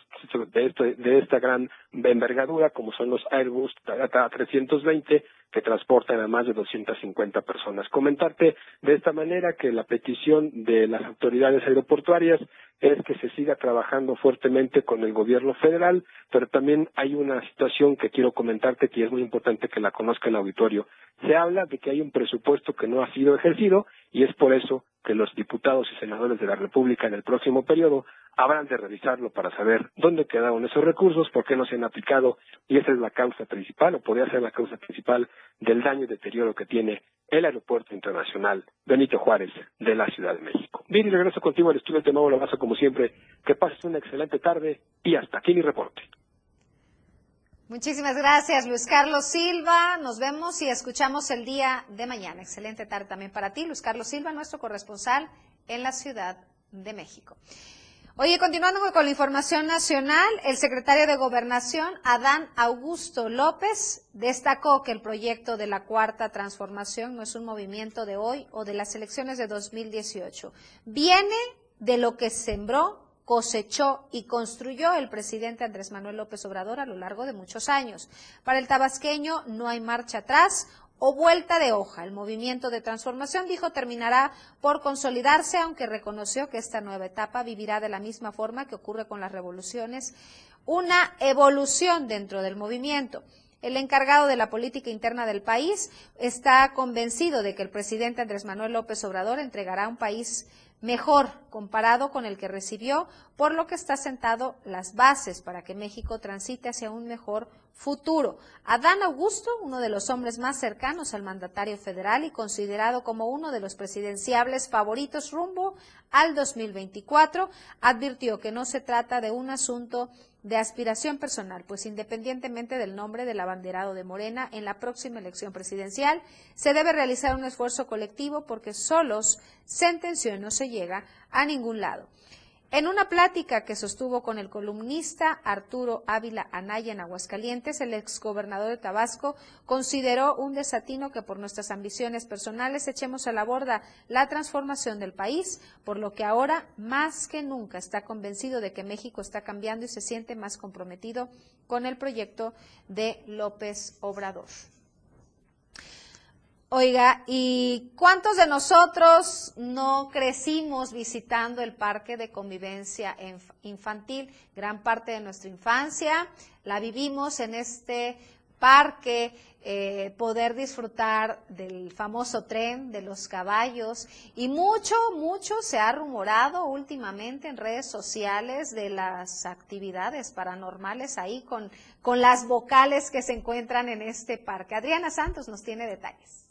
de, este, de esta gran envergadura, como son los Airbus A320, que transportan a más de 250 personas. Comentarte de esta manera que la petición de las autoridades aeroportuarias es que se siga trabajando fuertemente con el gobierno federal, pero también hay una situación que quiero comentarte que es muy importante que la conozca el auditorio. Se habla de que hay un presupuesto que no ha sido ejercido y es por eso que los diputados y senadores de la República en el próximo periodo habrán de revisarlo para saber dónde quedaron esos recursos, por qué no se han aplicado y esa es la causa principal o podría ser la causa principal del daño y deterioro que tiene el Aeropuerto Internacional Benito Juárez de la Ciudad de México. Viri, regreso contigo al estudio de Mau Lavazo como siempre. Que pases una excelente tarde y hasta aquí mi reporte. Muchísimas gracias, Luis Carlos Silva. Nos vemos y escuchamos el día de mañana. Excelente tarde también para ti, Luis Carlos Silva, nuestro corresponsal en la Ciudad de México. Oye, continuando con la información nacional, el secretario de Gobernación, Adán Augusto López, destacó que el proyecto de la Cuarta Transformación no es un movimiento de hoy o de las elecciones de 2018. Viene de lo que sembró cosechó y construyó el presidente Andrés Manuel López Obrador a lo largo de muchos años. Para el tabasqueño no hay marcha atrás o vuelta de hoja. El movimiento de transformación, dijo, terminará por consolidarse, aunque reconoció que esta nueva etapa vivirá de la misma forma que ocurre con las revoluciones, una evolución dentro del movimiento. El encargado de la política interna del país está convencido de que el presidente Andrés Manuel López Obrador entregará un país mejor comparado con el que recibió, por lo que está sentado las bases para que México transite hacia un mejor futuro. Adán Augusto, uno de los hombres más cercanos al mandatario federal y considerado como uno de los presidenciables favoritos rumbo al 2024, advirtió que no se trata de un asunto de aspiración personal, pues independientemente del nombre del abanderado de Morena en la próxima elección presidencial, se debe realizar un esfuerzo colectivo porque solos sentenció no se llega a ningún lado. En una plática que sostuvo con el columnista Arturo Ávila Anaya en Aguascalientes, el exgobernador de Tabasco consideró un desatino que por nuestras ambiciones personales echemos a la borda la transformación del país, por lo que ahora más que nunca está convencido de que México está cambiando y se siente más comprometido con el proyecto de López Obrador. Oiga, ¿y cuántos de nosotros no crecimos visitando el parque de convivencia infantil? Gran parte de nuestra infancia la vivimos en este parque eh, poder disfrutar del famoso tren, de los caballos y mucho, mucho se ha rumorado últimamente en redes sociales de las actividades paranormales ahí con, con las vocales que se encuentran en este parque. Adriana Santos nos tiene detalles.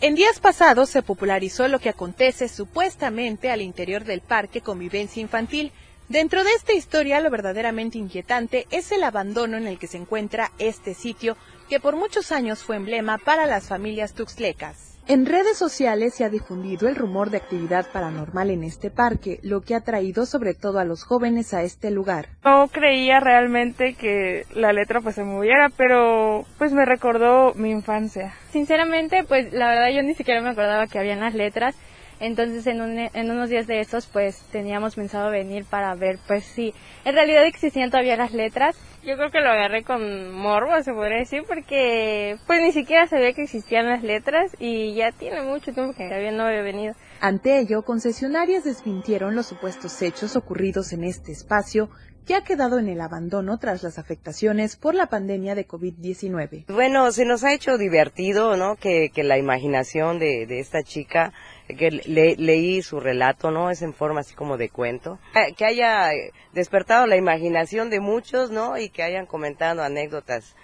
En días pasados se popularizó lo que acontece supuestamente al interior del parque Convivencia Infantil. Dentro de esta historia lo verdaderamente inquietante es el abandono en el que se encuentra este sitio que por muchos años fue emblema para las familias tuxtlecas. En redes sociales se ha difundido el rumor de actividad paranormal en este parque, lo que ha traído sobre todo a los jóvenes a este lugar. No creía realmente que la letra pues se moviera, pero pues me recordó mi infancia. Sinceramente, pues la verdad yo ni siquiera me acordaba que habían las letras. Entonces en, en unos días de estos pues teníamos pensado venir para ver pues si en realidad existían todavía las letras yo creo que lo agarré con morbo, se podría decir, porque pues ni siquiera sabía que existían las letras y ya tiene mucho tiempo que todavía no había venido. Ante ello, concesionarias desmintieron los supuestos hechos ocurridos en este espacio que ha quedado en el abandono tras las afectaciones por la pandemia de COVID-19. Bueno, se nos ha hecho divertido, ¿no? Que, que la imaginación de, de esta chica que leí su relato, ¿no? Es en forma así como de cuento. Eh, que haya despertado la imaginación de muchos, ¿no? Y que hayan comentado anécdotas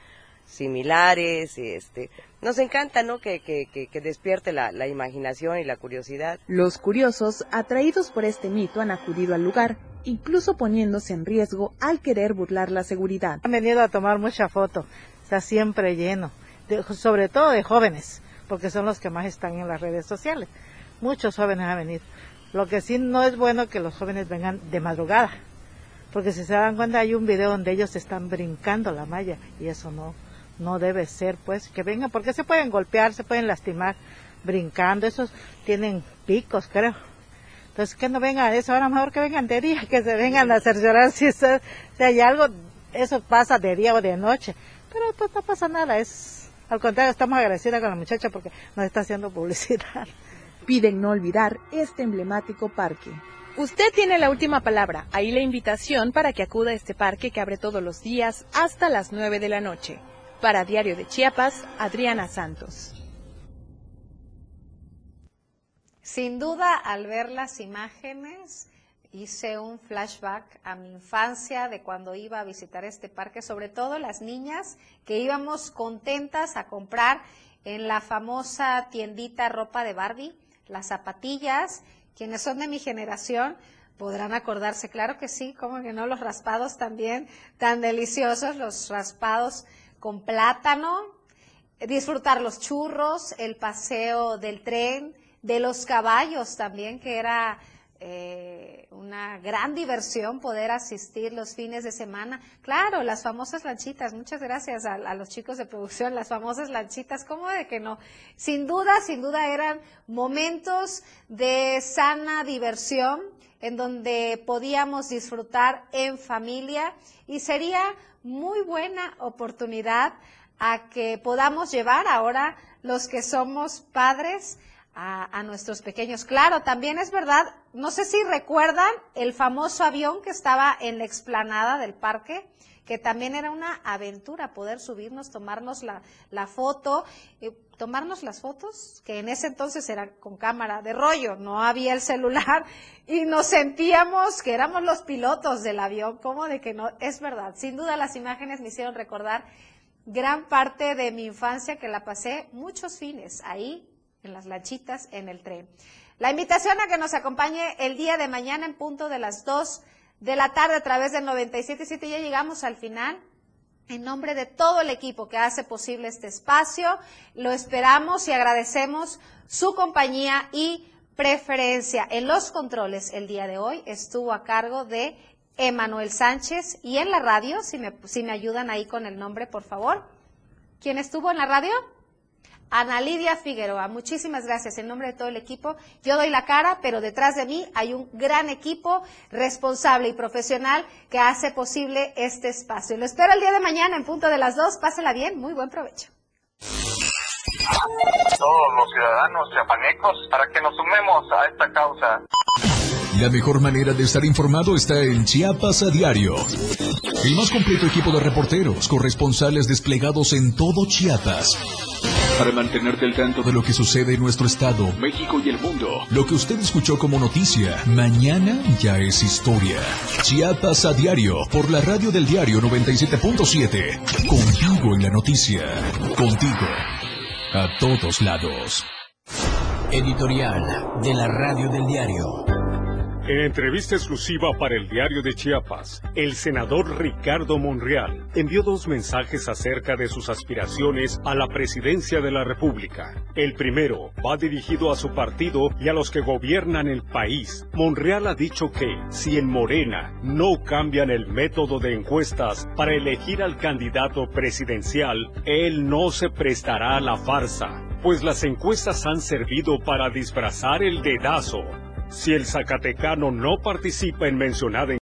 similares, este, nos encanta, ¿no? Que, que, que, despierte la, la, imaginación y la curiosidad. Los curiosos, atraídos por este mito, han acudido al lugar, incluso poniéndose en riesgo al querer burlar la seguridad. Han venido a tomar mucha foto, está siempre lleno, sobre todo de jóvenes, porque son los que más están en las redes sociales muchos jóvenes han venido. Lo que sí no es bueno que los jóvenes vengan de madrugada, porque si se dan cuenta hay un video donde ellos están brincando la malla y eso no, no debe ser, pues, que vengan, porque se pueden golpear, se pueden lastimar brincando, esos tienen picos, creo. Entonces, que no vengan a eso, ahora mejor que vengan de día, que se vengan a cerciorar si, si hay algo, eso pasa de día o de noche, pero pues no pasa nada, es, al contrario, estamos agradecidos con la muchacha porque nos está haciendo publicidad piden no olvidar este emblemático parque. Usted tiene la última palabra. Ahí la invitación para que acuda a este parque que abre todos los días hasta las 9 de la noche. Para Diario de Chiapas, Adriana Santos. Sin duda, al ver las imágenes, hice un flashback a mi infancia de cuando iba a visitar este parque, sobre todo las niñas que íbamos contentas a comprar en la famosa tiendita ropa de Barbie las zapatillas, quienes son de mi generación podrán acordarse, claro que sí, como que no, los raspados también tan deliciosos, los raspados con plátano, disfrutar los churros, el paseo del tren, de los caballos también, que era eh, una gran diversión poder asistir los fines de semana. Claro, las famosas lanchitas, muchas gracias a, los chicos de producción, las famosas lanchitas, ¿cómo de que no? Sin duda, sin duda eran momentos de sana diversión en donde podíamos disfrutar en familia y sería muy buena oportunidad a que podamos llevar ahora los que somos padres a, nuestros pequeños. Claro, también es verdad, no sé si recuerdan el famoso avión que estaba en la explanada del parque, que también era una aventura poder subirnos, tomarnos la, la foto, eh, tomarnos las fotos, que en ese entonces era con cámara de rollo, no había el celular, y nos sentíamos que éramos los pilotos del avión, como de que no, es verdad, sin duda las imágenes me hicieron recordar gran parte de mi infancia que la pasé muchos fines ahí en las lanchitas, en el tren. La invitación a que nos acompañe el día de mañana en punto de las 2 de la tarde a través del 97.7. Ya llegamos al final. En nombre de todo el equipo que hace posible este espacio, lo esperamos y agradecemos su compañía y preferencia. En los controles el día de hoy estuvo a cargo de Emanuel Sánchez y en la radio, si me, si me ayudan ahí con el nombre, por favor. ¿Quién estuvo en la radio? Ana Lidia Figueroa, muchísimas gracias en nombre de todo el equipo. Yo doy la cara, pero detrás de mí hay un gran equipo responsable y profesional que hace posible este espacio. Lo espero el día de mañana en punto de las dos. Pásela bien, muy buen provecho. Todos los ciudadanos chiapanecos para que nos sumemos a esta causa. La mejor manera de estar informado está en Chiapas a diario. El más completo equipo de reporteros, corresponsales desplegados en todo Chiapas. Para mantenerte al tanto de lo que sucede en nuestro estado, México y el mundo. Lo que usted escuchó como noticia, mañana ya es historia. Chiapas a diario, por la radio del diario 97.7. Contigo en la noticia. Contigo. A todos lados. Editorial de la radio del diario. En entrevista exclusiva para el diario de Chiapas, el senador Ricardo Monreal envió dos mensajes acerca de sus aspiraciones a la presidencia de la República. El primero va dirigido a su partido y a los que gobiernan el país. Monreal ha dicho que si en Morena no cambian el método de encuestas para elegir al candidato presidencial, él no se prestará a la farsa, pues las encuestas han servido para disfrazar el dedazo si el Zacatecano no participa en mencionada